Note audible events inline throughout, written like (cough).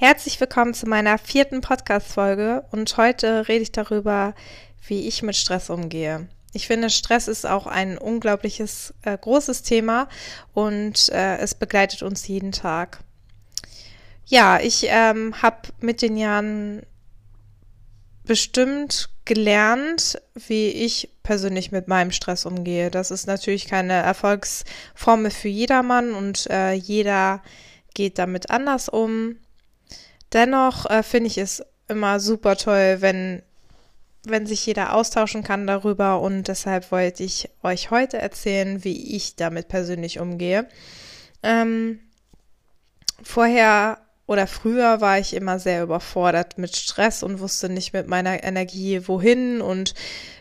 Herzlich willkommen zu meiner vierten Podcast-Folge und heute rede ich darüber, wie ich mit Stress umgehe. Ich finde, Stress ist auch ein unglaubliches, äh, großes Thema und äh, es begleitet uns jeden Tag. Ja, ich ähm, habe mit den Jahren bestimmt gelernt, wie ich persönlich mit meinem Stress umgehe. Das ist natürlich keine Erfolgsformel für jedermann und äh, jeder geht damit anders um. Dennoch äh, finde ich es immer super toll, wenn, wenn sich jeder austauschen kann darüber. Und deshalb wollte ich euch heute erzählen, wie ich damit persönlich umgehe. Ähm, vorher oder früher war ich immer sehr überfordert mit Stress und wusste nicht mit meiner Energie wohin. Und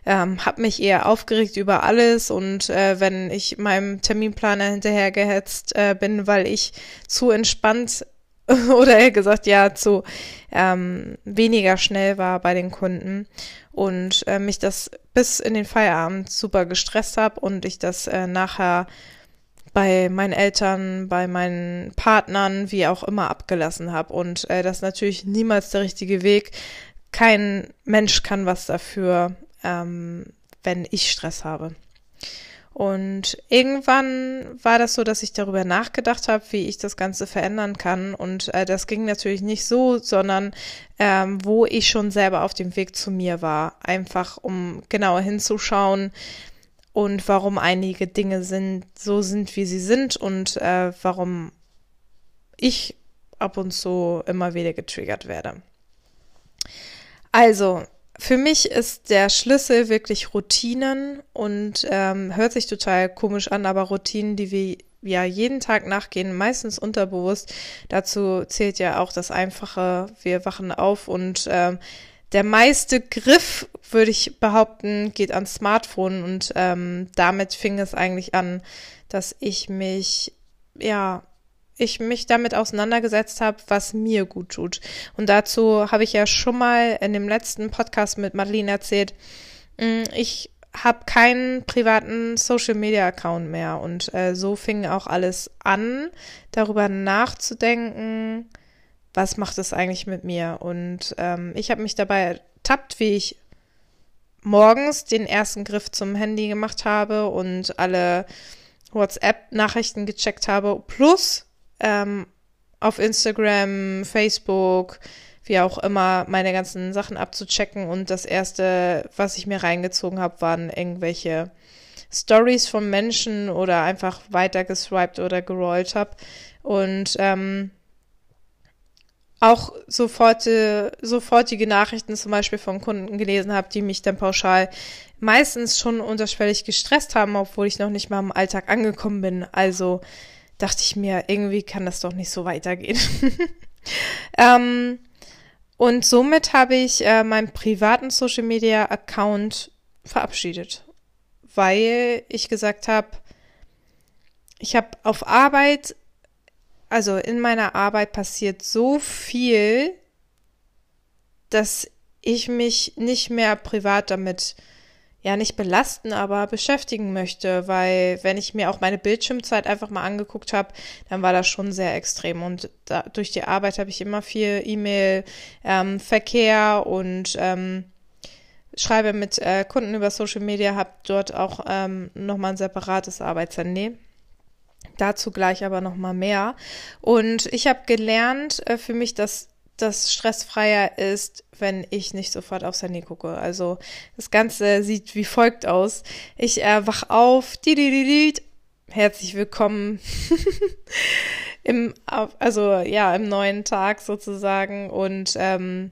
ähm, habe mich eher aufgeregt über alles. Und äh, wenn ich meinem Terminplaner hinterhergehetzt äh, bin, weil ich zu entspannt (laughs) oder eher gesagt, ja, zu ähm, weniger schnell war bei den Kunden und äh, mich das bis in den Feierabend super gestresst habe und ich das äh, nachher bei meinen Eltern, bei meinen Partnern, wie auch immer abgelassen habe und äh, das ist natürlich niemals der richtige Weg. Kein Mensch kann was dafür, ähm, wenn ich Stress habe. Und irgendwann war das so, dass ich darüber nachgedacht habe, wie ich das Ganze verändern kann. Und äh, das ging natürlich nicht so, sondern ähm, wo ich schon selber auf dem Weg zu mir war. Einfach um genauer hinzuschauen und warum einige Dinge sind, so sind, wie sie sind und äh, warum ich ab und zu immer wieder getriggert werde. Also, für mich ist der Schlüssel wirklich Routinen und ähm, hört sich total komisch an, aber Routinen, die wir ja jeden Tag nachgehen, meistens unterbewusst. Dazu zählt ja auch das Einfache, wir wachen auf und ähm, der meiste Griff, würde ich behaupten, geht ans Smartphone und ähm, damit fing es eigentlich an, dass ich mich ja ich mich damit auseinandergesetzt habe, was mir gut tut. Und dazu habe ich ja schon mal in dem letzten Podcast mit Madeline erzählt, mm, ich habe keinen privaten Social Media Account mehr und äh, so fing auch alles an, darüber nachzudenken, was macht es eigentlich mit mir. Und ähm, ich habe mich dabei ertappt, wie ich morgens den ersten Griff zum Handy gemacht habe und alle WhatsApp-Nachrichten gecheckt habe, plus ähm, auf Instagram, Facebook, wie auch immer, meine ganzen Sachen abzuchecken. Und das erste, was ich mir reingezogen habe, waren irgendwelche Stories von Menschen oder einfach weiter geswiped oder gerollt habe. Und ähm, auch sofort, sofortige Nachrichten zum Beispiel von Kunden gelesen habe, die mich dann pauschal meistens schon unterschwellig gestresst haben, obwohl ich noch nicht mal im Alltag angekommen bin. Also dachte ich mir, irgendwie kann das doch nicht so weitergehen. (laughs) ähm, und somit habe ich äh, meinen privaten Social Media Account verabschiedet, weil ich gesagt habe, ich habe auf Arbeit, also in meiner Arbeit passiert so viel, dass ich mich nicht mehr privat damit ja nicht belasten, aber beschäftigen möchte, weil wenn ich mir auch meine Bildschirmzeit einfach mal angeguckt habe, dann war das schon sehr extrem und da, durch die Arbeit habe ich immer viel E-Mail, ähm, Verkehr und ähm, schreibe mit äh, Kunden über Social Media, habe dort auch ähm, nochmal ein separates Arbeitshandy. Dazu gleich aber nochmal mehr. Und ich habe gelernt äh, für mich, dass das stressfreier ist, wenn ich nicht sofort aufs Handy gucke. Also das Ganze sieht wie folgt aus. Ich äh, wach auf, di -di -di -di, herzlich willkommen (laughs) im, also ja, im neuen Tag sozusagen. Und ähm,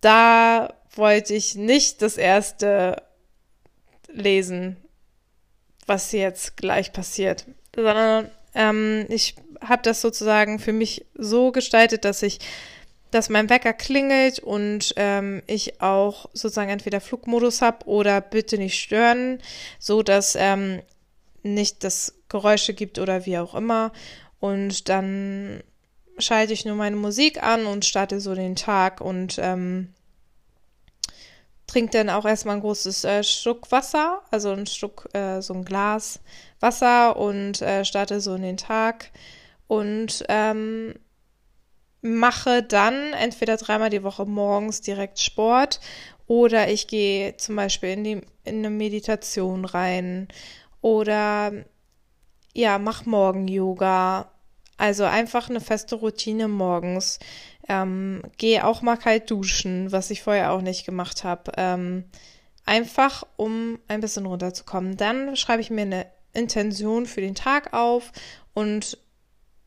da wollte ich nicht das erste lesen, was jetzt gleich passiert, sondern ähm, ich habe das sozusagen für mich so gestaltet, dass ich, dass mein Wecker klingelt und ähm, ich auch sozusagen entweder Flugmodus habe oder bitte nicht stören, so dass ähm, nicht das Geräusche gibt oder wie auch immer. Und dann schalte ich nur meine Musik an und starte so den Tag und ähm, trinke dann auch erstmal ein großes äh, Stück Wasser, also ein Stück, äh, so ein Glas Wasser und äh, starte so in den Tag. Und ähm, mache dann entweder dreimal die Woche morgens direkt Sport oder ich gehe zum Beispiel in, die, in eine Meditation rein oder ja, mach morgen Yoga. Also einfach eine feste Routine morgens. Ähm, gehe auch mal kalt duschen, was ich vorher auch nicht gemacht habe. Ähm, einfach um ein bisschen runterzukommen. Dann schreibe ich mir eine Intention für den Tag auf und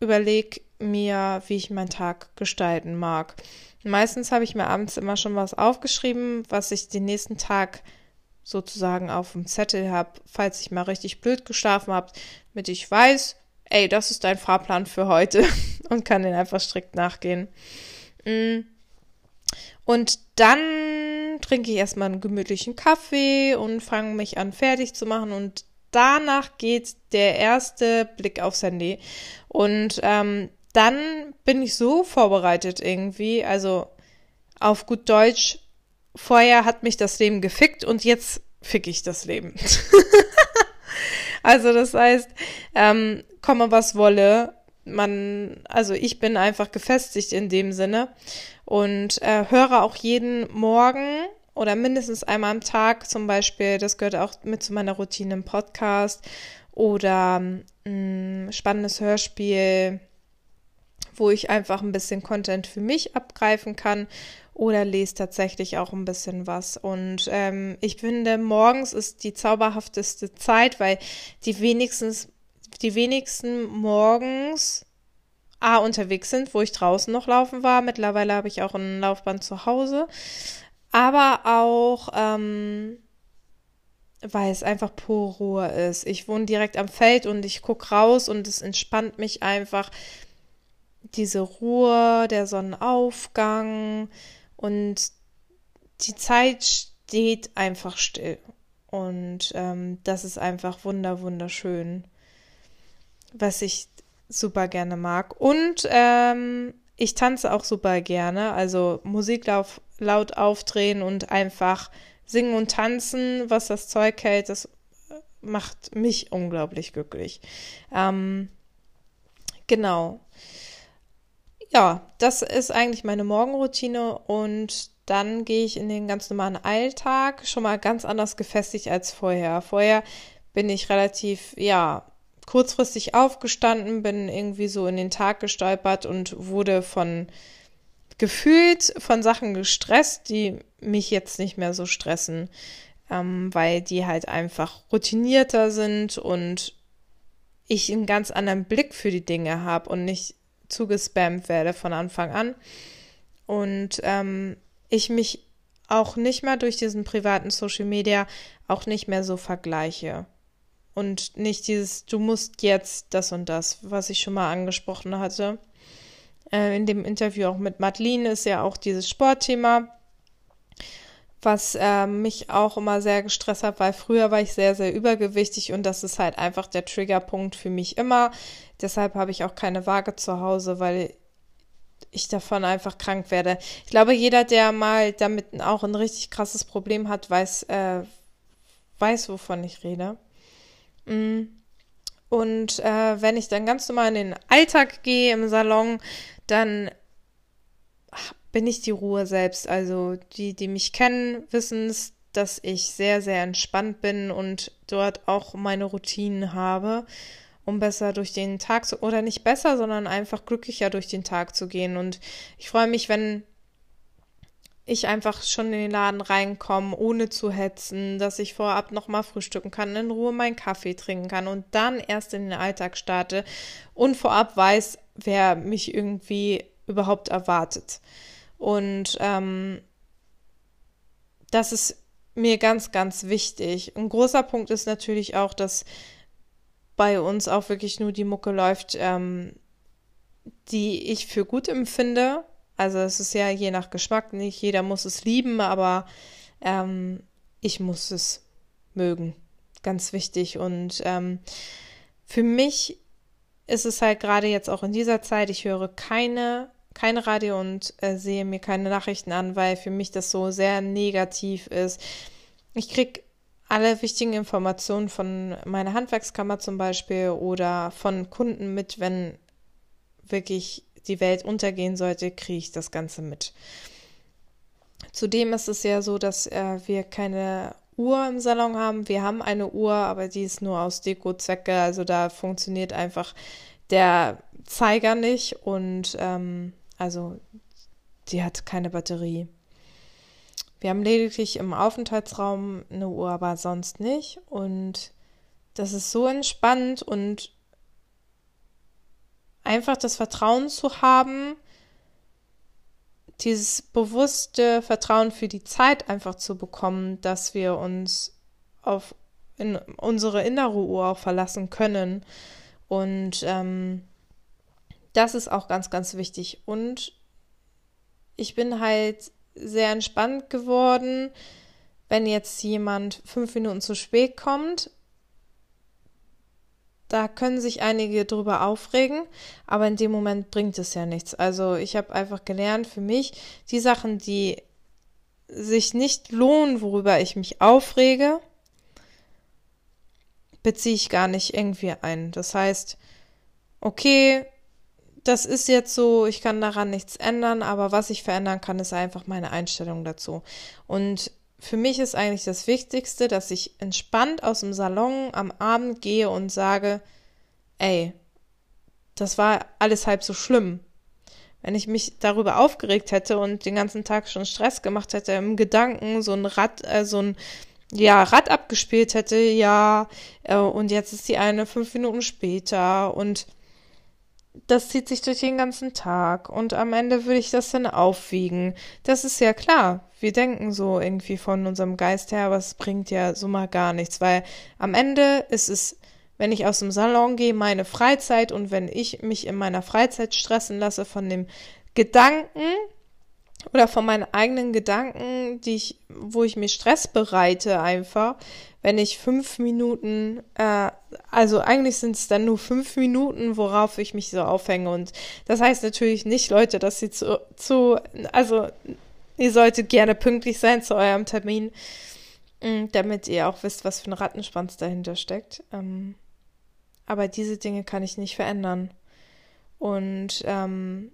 überlege mir, wie ich meinen Tag gestalten mag. Meistens habe ich mir abends immer schon was aufgeschrieben, was ich den nächsten Tag sozusagen auf dem Zettel habe, falls ich mal richtig blöd geschlafen habe, damit ich weiß, ey, das ist dein Fahrplan für heute (laughs) und kann den einfach strikt nachgehen. Mm. Und dann trinke ich erstmal einen gemütlichen Kaffee und fange mich an fertig zu machen und danach geht der erste Blick aufs Handy. Und ähm, dann bin ich so vorbereitet irgendwie, also auf gut Deutsch, vorher hat mich das Leben gefickt und jetzt fick ich das Leben. (laughs) also das heißt, ähm, komme was wolle, man, also ich bin einfach gefestigt in dem Sinne und äh, höre auch jeden Morgen oder mindestens einmal am Tag zum Beispiel, das gehört auch mit zu meiner Routine im Podcast oder ein mm, spannendes Hörspiel, wo ich einfach ein bisschen Content für mich abgreifen kann oder lese tatsächlich auch ein bisschen was. Und ähm, ich finde, morgens ist die zauberhafteste Zeit, weil die wenigstens, die wenigsten morgens A, unterwegs sind, wo ich draußen noch laufen war. Mittlerweile habe ich auch ein Laufband zu Hause aber auch, ähm, weil es einfach pure Ruhe ist. Ich wohne direkt am Feld und ich gucke raus und es entspannt mich einfach. Diese Ruhe, der Sonnenaufgang und die Zeit steht einfach still. Und ähm, das ist einfach wunder, wunderschön, was ich super gerne mag. Und ähm, ich tanze auch super gerne. Also Musik lauf, laut aufdrehen und einfach singen und tanzen, was das Zeug hält, das macht mich unglaublich glücklich. Ähm, genau. Ja, das ist eigentlich meine Morgenroutine und dann gehe ich in den ganz normalen Alltag schon mal ganz anders gefestigt als vorher. Vorher bin ich relativ, ja, kurzfristig aufgestanden, bin irgendwie so in den Tag gestolpert und wurde von gefühlt von Sachen gestresst, die mich jetzt nicht mehr so stressen, ähm, weil die halt einfach routinierter sind und ich einen ganz anderen Blick für die Dinge habe und nicht zugespammt werde von Anfang an. Und ähm, ich mich auch nicht mehr durch diesen privaten Social Media auch nicht mehr so vergleiche. Und nicht dieses, du musst jetzt das und das, was ich schon mal angesprochen hatte äh, in dem Interview auch mit Madeline ist ja auch dieses Sportthema, was äh, mich auch immer sehr gestresst hat, weil früher war ich sehr, sehr übergewichtig und das ist halt einfach der Triggerpunkt für mich immer. Deshalb habe ich auch keine Waage zu Hause, weil ich davon einfach krank werde. Ich glaube, jeder, der mal damit auch ein richtig krasses Problem hat, weiß, äh, weiß, wovon ich rede. Mm. Und äh, wenn ich dann ganz normal in den Alltag gehe im Salon, dann bin ich die Ruhe selbst. Also die, die mich kennen, wissen es, dass ich sehr, sehr entspannt bin und dort auch meine Routinen habe, um besser durch den Tag zu, oder nicht besser, sondern einfach glücklicher durch den Tag zu gehen. Und ich freue mich, wenn ich einfach schon in den Laden reinkomme, ohne zu hetzen, dass ich vorab nochmal frühstücken kann, in Ruhe meinen Kaffee trinken kann und dann erst in den Alltag starte und vorab weiß, wer mich irgendwie überhaupt erwartet. Und ähm, das ist mir ganz, ganz wichtig. Ein großer Punkt ist natürlich auch, dass bei uns auch wirklich nur die Mucke läuft, ähm, die ich für gut empfinde. Also es ist ja je nach Geschmack, nicht jeder muss es lieben, aber ähm, ich muss es mögen. Ganz wichtig. Und ähm, für mich ist es halt gerade jetzt auch in dieser Zeit, ich höre keine, kein Radio und äh, sehe mir keine Nachrichten an, weil für mich das so sehr negativ ist. Ich kriege alle wichtigen Informationen von meiner Handwerkskammer zum Beispiel oder von Kunden mit, wenn wirklich die Welt untergehen sollte, kriege ich das Ganze mit. Zudem ist es ja so, dass äh, wir keine Uhr im Salon haben. Wir haben eine Uhr, aber die ist nur aus Deko-Zwecke. Also da funktioniert einfach der Zeiger nicht und ähm, also die hat keine Batterie. Wir haben lediglich im Aufenthaltsraum eine Uhr, aber sonst nicht. Und das ist so entspannt und einfach das Vertrauen zu haben, dieses bewusste Vertrauen für die Zeit einfach zu bekommen, dass wir uns auf in unsere innere Uhr auch verlassen können. Und ähm, das ist auch ganz, ganz wichtig. Und ich bin halt sehr entspannt geworden, wenn jetzt jemand fünf Minuten zu spät kommt. Da können sich einige drüber aufregen, aber in dem Moment bringt es ja nichts. Also ich habe einfach gelernt für mich, die Sachen, die sich nicht lohnen, worüber ich mich aufrege, beziehe ich gar nicht irgendwie ein. Das heißt, okay, das ist jetzt so, ich kann daran nichts ändern, aber was ich verändern kann, ist einfach meine Einstellung dazu. Und für mich ist eigentlich das Wichtigste, dass ich entspannt aus dem Salon am Abend gehe und sage, ey, das war alles halb so schlimm. Wenn ich mich darüber aufgeregt hätte und den ganzen Tag schon Stress gemacht hätte, im Gedanken so ein Rad, äh, so ein ja, Rad abgespielt hätte, ja, äh, und jetzt ist die eine fünf Minuten später und das zieht sich durch den ganzen Tag und am Ende würde ich das dann aufwiegen. Das ist ja klar. Wir denken so irgendwie von unserem Geist her, aber es bringt ja so mal gar nichts, weil am Ende ist es, wenn ich aus dem Salon gehe, meine Freizeit und wenn ich mich in meiner Freizeit stressen lasse von dem Gedanken, oder von meinen eigenen Gedanken, die ich, wo ich mir Stress bereite einfach, wenn ich fünf Minuten, äh, also eigentlich sind es dann nur fünf Minuten, worauf ich mich so aufhänge. Und das heißt natürlich nicht, Leute, dass sie zu, zu also ihr solltet gerne pünktlich sein zu eurem Termin, mm, damit ihr auch wisst, was für ein Rattenschwanz dahinter steckt. Ähm, aber diese Dinge kann ich nicht verändern. Und ähm,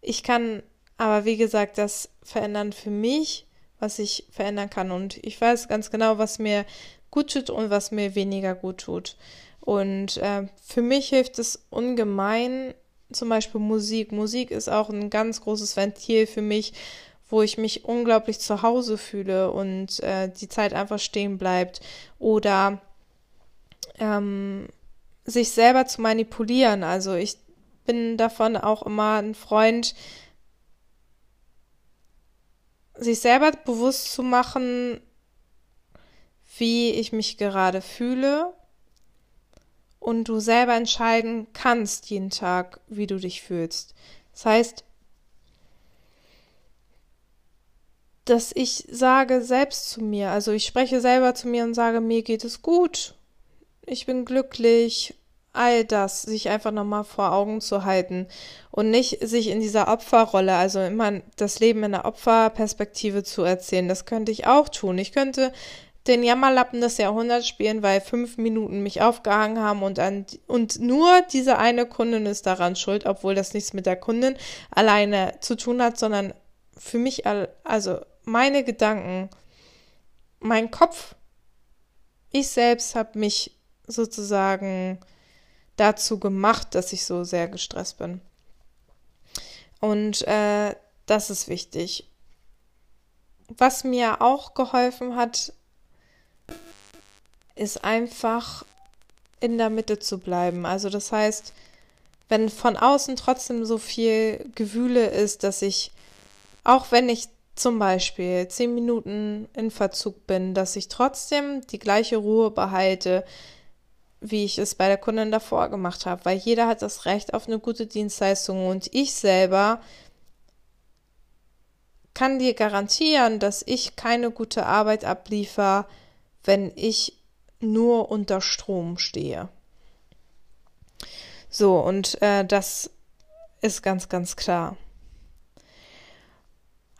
ich kann aber, wie gesagt, das verändern für mich, was ich verändern kann. Und ich weiß ganz genau, was mir gut tut und was mir weniger gut tut. Und äh, für mich hilft es ungemein, zum Beispiel Musik. Musik ist auch ein ganz großes Ventil für mich, wo ich mich unglaublich zu Hause fühle und äh, die Zeit einfach stehen bleibt. Oder ähm, sich selber zu manipulieren. Also ich bin davon auch immer ein Freund, sich selber bewusst zu machen, wie ich mich gerade fühle und du selber entscheiden kannst jeden Tag, wie du dich fühlst. Das heißt, dass ich sage selbst zu mir, also ich spreche selber zu mir und sage, mir geht es gut, ich bin glücklich all das sich einfach nochmal vor Augen zu halten und nicht sich in dieser Opferrolle, also immer das Leben in der Opferperspektive zu erzählen. Das könnte ich auch tun. Ich könnte den Jammerlappen des Jahrhunderts spielen, weil fünf Minuten mich aufgehangen haben und an, und nur diese eine Kundin ist daran schuld, obwohl das nichts mit der Kundin alleine zu tun hat, sondern für mich, also meine Gedanken, mein Kopf, ich selbst habe mich sozusagen dazu gemacht, dass ich so sehr gestresst bin. Und äh, das ist wichtig. Was mir auch geholfen hat, ist einfach in der Mitte zu bleiben. Also das heißt, wenn von außen trotzdem so viel Gewühle ist, dass ich, auch wenn ich zum Beispiel zehn Minuten in Verzug bin, dass ich trotzdem die gleiche Ruhe behalte, wie ich es bei der Kundin davor gemacht habe, weil jeder hat das Recht auf eine gute Dienstleistung und ich selber kann dir garantieren, dass ich keine gute Arbeit abliefer, wenn ich nur unter Strom stehe. So, und äh, das ist ganz, ganz klar.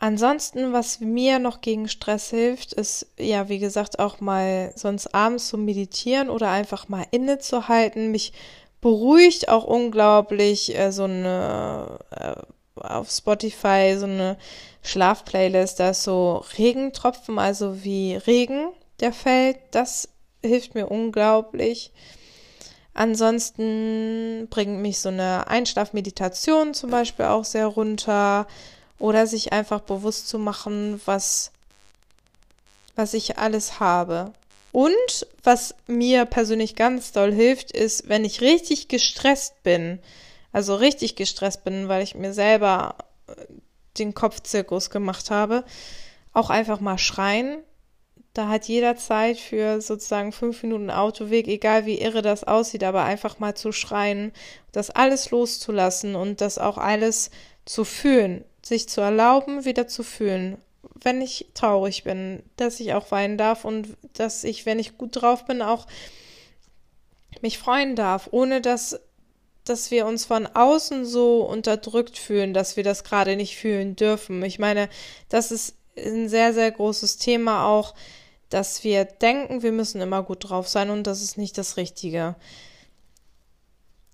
Ansonsten, was mir noch gegen Stress hilft, ist ja, wie gesagt, auch mal sonst abends zu meditieren oder einfach mal innezuhalten, mich beruhigt auch unglaublich äh, so eine äh, auf Spotify so eine Schlafplaylist, da ist so Regentropfen, also wie Regen, der fällt. Das hilft mir unglaublich. Ansonsten bringt mich so eine Einschlafmeditation zum Beispiel auch sehr runter oder sich einfach bewusst zu machen, was, was ich alles habe. Und was mir persönlich ganz doll hilft, ist, wenn ich richtig gestresst bin, also richtig gestresst bin, weil ich mir selber äh, den Kopfzirkus gemacht habe, auch einfach mal schreien da hat jeder Zeit für sozusagen fünf Minuten Autoweg, egal wie irre das aussieht, aber einfach mal zu schreien, das alles loszulassen und das auch alles zu fühlen, sich zu erlauben, wieder zu fühlen. Wenn ich traurig bin, dass ich auch weinen darf und dass ich, wenn ich gut drauf bin, auch mich freuen darf, ohne dass dass wir uns von außen so unterdrückt fühlen, dass wir das gerade nicht fühlen dürfen. Ich meine, das ist ein sehr, sehr großes Thema auch dass wir denken, wir müssen immer gut drauf sein und das ist nicht das Richtige.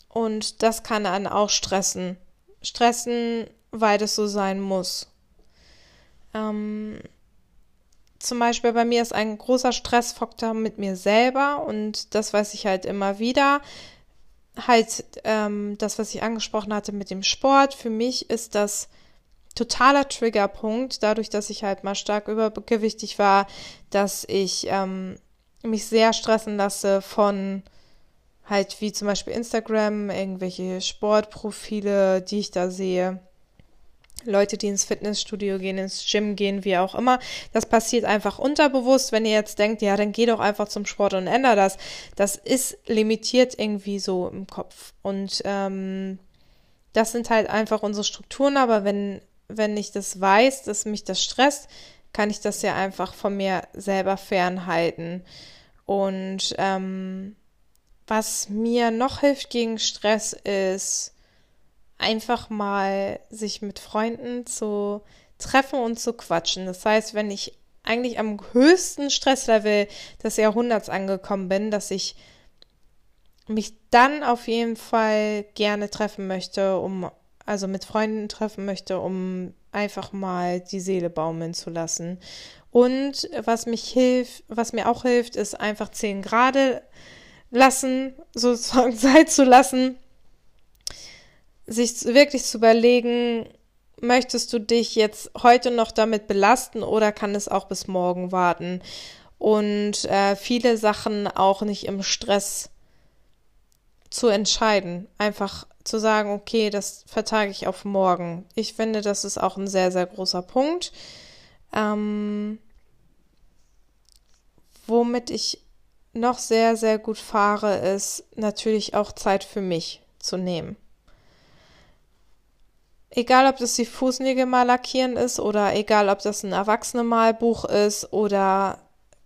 Und das kann einen auch stressen. Stressen, weil das so sein muss. Ähm, zum Beispiel bei mir ist ein großer Stressfaktor mit mir selber und das weiß ich halt immer wieder. Halt ähm, das, was ich angesprochen hatte mit dem Sport. Für mich ist das totaler Triggerpunkt, dadurch, dass ich halt mal stark übergewichtig war, dass ich ähm, mich sehr stressen lasse von halt wie zum Beispiel Instagram, irgendwelche Sportprofile, die ich da sehe. Leute, die ins Fitnessstudio gehen, ins Gym gehen, wie auch immer. Das passiert einfach unterbewusst, wenn ihr jetzt denkt, ja, dann geh doch einfach zum Sport und änder das. Das ist limitiert irgendwie so im Kopf. Und ähm, das sind halt einfach unsere Strukturen, aber wenn wenn ich das weiß, dass mich das stresst, kann ich das ja einfach von mir selber fernhalten. Und ähm, was mir noch hilft gegen Stress ist, einfach mal sich mit Freunden zu treffen und zu quatschen. Das heißt, wenn ich eigentlich am höchsten Stresslevel des Jahrhunderts angekommen bin, dass ich mich dann auf jeden Fall gerne treffen möchte, um also mit Freunden treffen möchte, um einfach mal die Seele baumeln zu lassen. Und was mich hilft, was mir auch hilft, ist einfach zehn Grade lassen, (laughs) sozusagen Zeit zu lassen, sich wirklich zu überlegen, möchtest du dich jetzt heute noch damit belasten oder kann es auch bis morgen warten? Und äh, viele Sachen auch nicht im Stress zu entscheiden. Einfach zu sagen, okay, das vertage ich auf morgen. Ich finde, das ist auch ein sehr, sehr großer Punkt. Ähm, womit ich noch sehr, sehr gut fahre, ist natürlich auch Zeit für mich zu nehmen. Egal, ob das die Fußnägel mal lackieren ist oder egal, ob das ein Erwachsene-Malbuch ist oder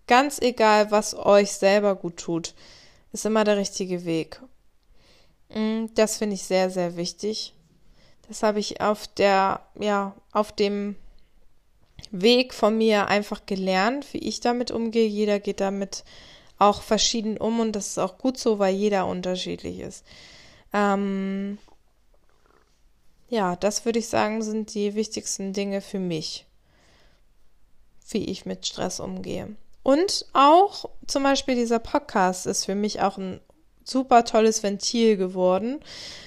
ganz egal, was euch selber gut tut, ist immer der richtige Weg. Mm, das finde ich sehr, sehr wichtig. Das habe ich auf der, ja, auf dem Weg von mir einfach gelernt, wie ich damit umgehe. Jeder geht damit auch verschieden um und das ist auch gut so, weil jeder unterschiedlich ist. Ähm, ja, das würde ich sagen, sind die wichtigsten Dinge für mich, wie ich mit Stress umgehe. Und auch zum Beispiel dieser Podcast ist für mich auch ein super tolles Ventil geworden,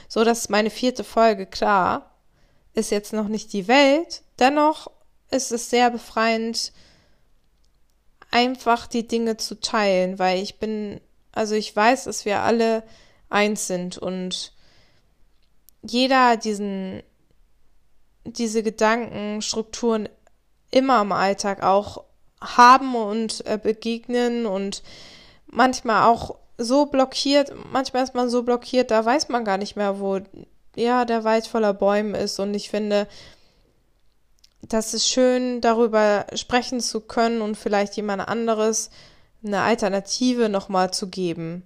so dass meine vierte Folge klar ist jetzt noch nicht die Welt, dennoch ist es sehr befreiend, einfach die Dinge zu teilen, weil ich bin, also ich weiß, dass wir alle eins sind und jeder diesen, diese Gedankenstrukturen immer im Alltag auch haben und äh, begegnen und manchmal auch so blockiert, manchmal ist man so blockiert, da weiß man gar nicht mehr, wo ja der Wald voller Bäume ist. Und ich finde, das ist schön, darüber sprechen zu können und vielleicht jemand anderes eine Alternative nochmal zu geben.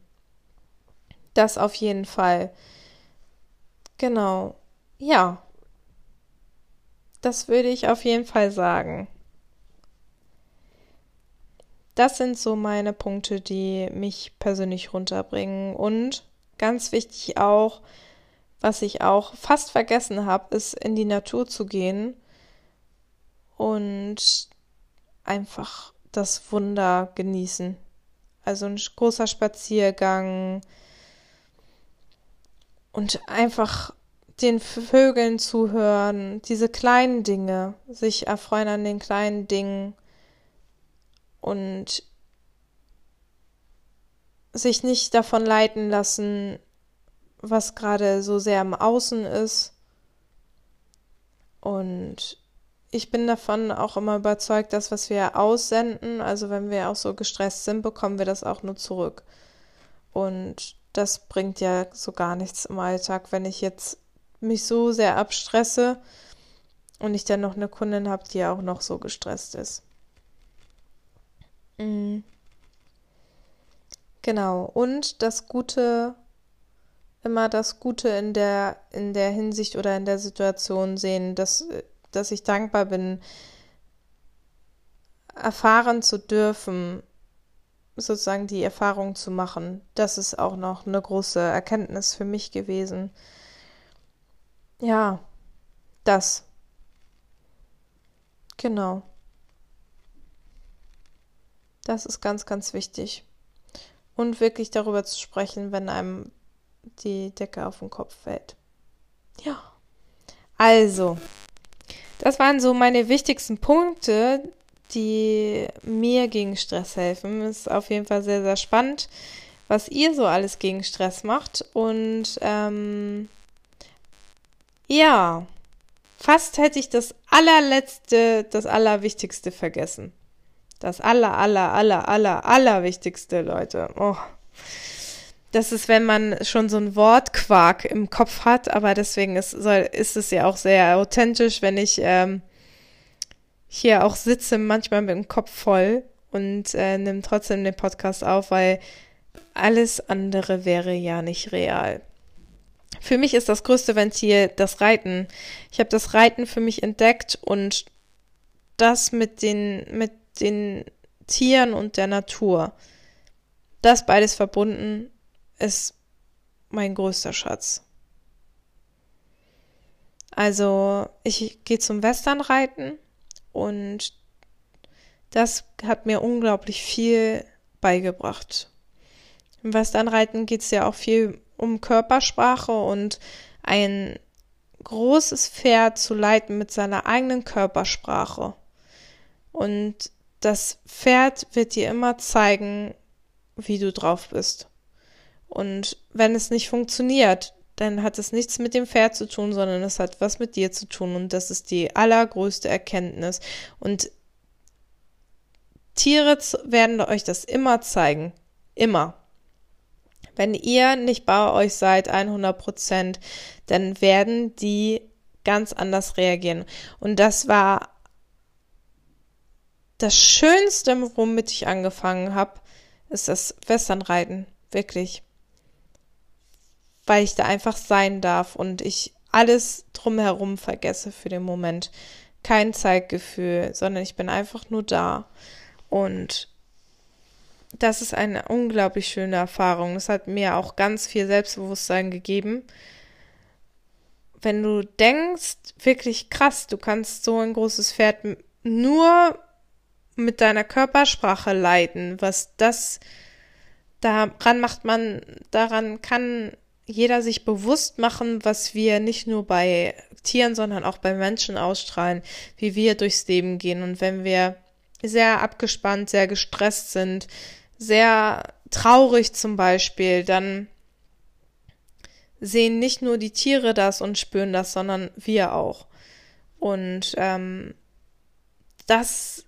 Das auf jeden Fall. Genau. Ja. Das würde ich auf jeden Fall sagen das sind so meine Punkte, die mich persönlich runterbringen. Und ganz wichtig auch, was ich auch fast vergessen habe, ist in die Natur zu gehen und einfach das Wunder genießen. Also ein großer Spaziergang und einfach den Vögeln zuhören, diese kleinen Dinge, sich erfreuen an den kleinen Dingen und sich nicht davon leiten lassen, was gerade so sehr im Außen ist. Und ich bin davon auch immer überzeugt, dass was wir aussenden, also wenn wir auch so gestresst sind, bekommen wir das auch nur zurück. Und das bringt ja so gar nichts im Alltag, wenn ich jetzt mich so sehr abstresse und ich dann noch eine Kundin habe, die auch noch so gestresst ist. Mhm. Genau. Und das Gute, immer das Gute in der, in der Hinsicht oder in der Situation sehen, dass, dass ich dankbar bin, erfahren zu dürfen, sozusagen die Erfahrung zu machen. Das ist auch noch eine große Erkenntnis für mich gewesen. Ja, das. Genau. Das ist ganz, ganz wichtig. Und wirklich darüber zu sprechen, wenn einem die Decke auf den Kopf fällt. Ja. Also, das waren so meine wichtigsten Punkte, die mir gegen Stress helfen. Ist auf jeden Fall sehr, sehr spannend, was ihr so alles gegen Stress macht. Und ähm, ja, fast hätte ich das allerletzte, das Allerwichtigste vergessen. Das aller, aller, aller, aller, allerwichtigste, Leute. Oh. Das ist, wenn man schon so ein Wortquark im Kopf hat, aber deswegen ist, soll, ist es ja auch sehr authentisch, wenn ich ähm, hier auch sitze, manchmal mit dem Kopf voll und äh, nehme trotzdem den Podcast auf, weil alles andere wäre ja nicht real. Für mich ist das größte Ventil das Reiten. Ich habe das Reiten für mich entdeckt und das mit den, mit den Tieren und der Natur. Das beides verbunden ist mein größter Schatz. Also ich gehe zum Westernreiten und das hat mir unglaublich viel beigebracht. Im Westernreiten geht es ja auch viel um Körpersprache und ein großes Pferd zu leiten mit seiner eigenen Körpersprache. Und das Pferd wird dir immer zeigen, wie du drauf bist. Und wenn es nicht funktioniert, dann hat es nichts mit dem Pferd zu tun, sondern es hat was mit dir zu tun. Und das ist die allergrößte Erkenntnis. Und Tiere werden euch das immer zeigen. Immer. Wenn ihr nicht bei euch seid, 100 Prozent, dann werden die ganz anders reagieren. Und das war das Schönste, womit ich angefangen habe, ist das Westernreiten. Wirklich. Weil ich da einfach sein darf und ich alles drumherum vergesse für den Moment. Kein Zeitgefühl, sondern ich bin einfach nur da. Und das ist eine unglaublich schöne Erfahrung. Es hat mir auch ganz viel Selbstbewusstsein gegeben. Wenn du denkst, wirklich krass, du kannst so ein großes Pferd nur mit deiner Körpersprache leiten, was das daran macht man, daran kann jeder sich bewusst machen, was wir nicht nur bei Tieren, sondern auch bei Menschen ausstrahlen, wie wir durchs Leben gehen. Und wenn wir sehr abgespannt, sehr gestresst sind, sehr traurig zum Beispiel, dann sehen nicht nur die Tiere das und spüren das, sondern wir auch. Und ähm, das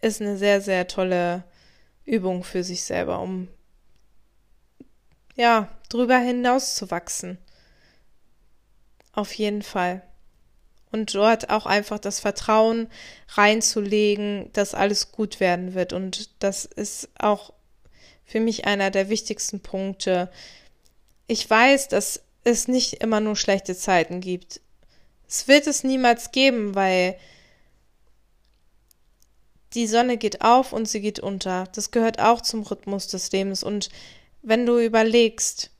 ist eine sehr, sehr tolle Übung für sich selber, um ja, drüber hinaus zu wachsen. Auf jeden Fall. Und dort auch einfach das Vertrauen reinzulegen, dass alles gut werden wird. Und das ist auch für mich einer der wichtigsten Punkte. Ich weiß, dass es nicht immer nur schlechte Zeiten gibt. Es wird es niemals geben, weil die Sonne geht auf und sie geht unter. Das gehört auch zum Rhythmus des Lebens. Und wenn du überlegst,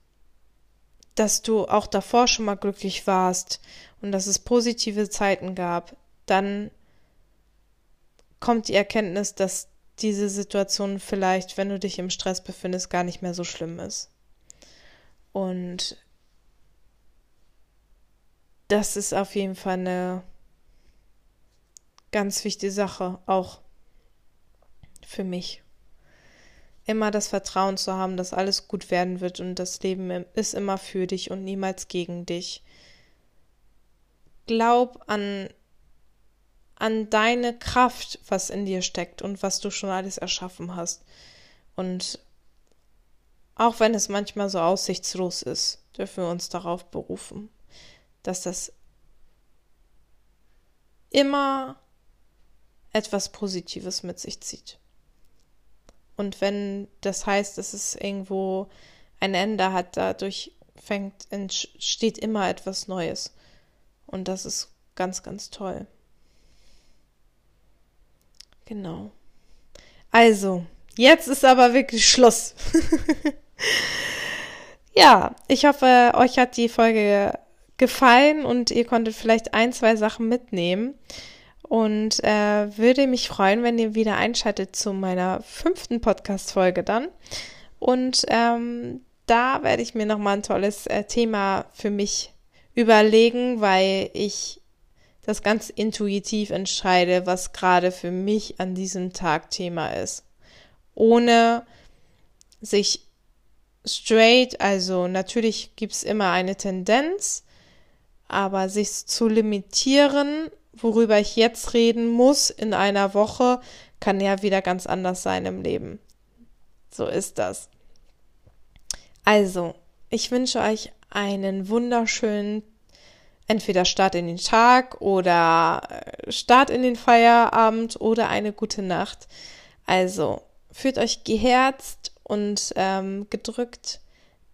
dass du auch davor schon mal glücklich warst und dass es positive Zeiten gab, dann kommt die Erkenntnis, dass diese Situation vielleicht, wenn du dich im Stress befindest, gar nicht mehr so schlimm ist. Und das ist auf jeden Fall eine ganz wichtige Sache, auch für mich. Immer das Vertrauen zu haben, dass alles gut werden wird und das Leben ist immer für dich und niemals gegen dich. Glaub an, an deine Kraft, was in dir steckt und was du schon alles erschaffen hast. Und auch wenn es manchmal so aussichtslos ist, dürfen wir uns darauf berufen, dass das immer etwas Positives mit sich zieht. Und wenn das heißt, dass es irgendwo ein Ende hat, dadurch fängt, entsteht immer etwas Neues. Und das ist ganz, ganz toll. Genau. Also, jetzt ist aber wirklich Schluss. (laughs) ja, ich hoffe, euch hat die Folge gefallen und ihr konntet vielleicht ein, zwei Sachen mitnehmen. Und äh, würde mich freuen, wenn ihr wieder einschaltet zu meiner fünften Podcast-Folge dann. Und ähm, da werde ich mir nochmal ein tolles äh, Thema für mich überlegen, weil ich das ganz intuitiv entscheide, was gerade für mich an diesem Tag Thema ist. Ohne sich straight, also natürlich gibt es immer eine Tendenz, aber sich zu limitieren worüber ich jetzt reden muss in einer Woche, kann ja wieder ganz anders sein im Leben. So ist das. Also, ich wünsche euch einen wunderschönen entweder Start in den Tag oder äh, Start in den Feierabend oder eine gute Nacht. Also, fühlt euch geherzt und ähm, gedrückt.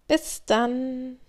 Bis dann.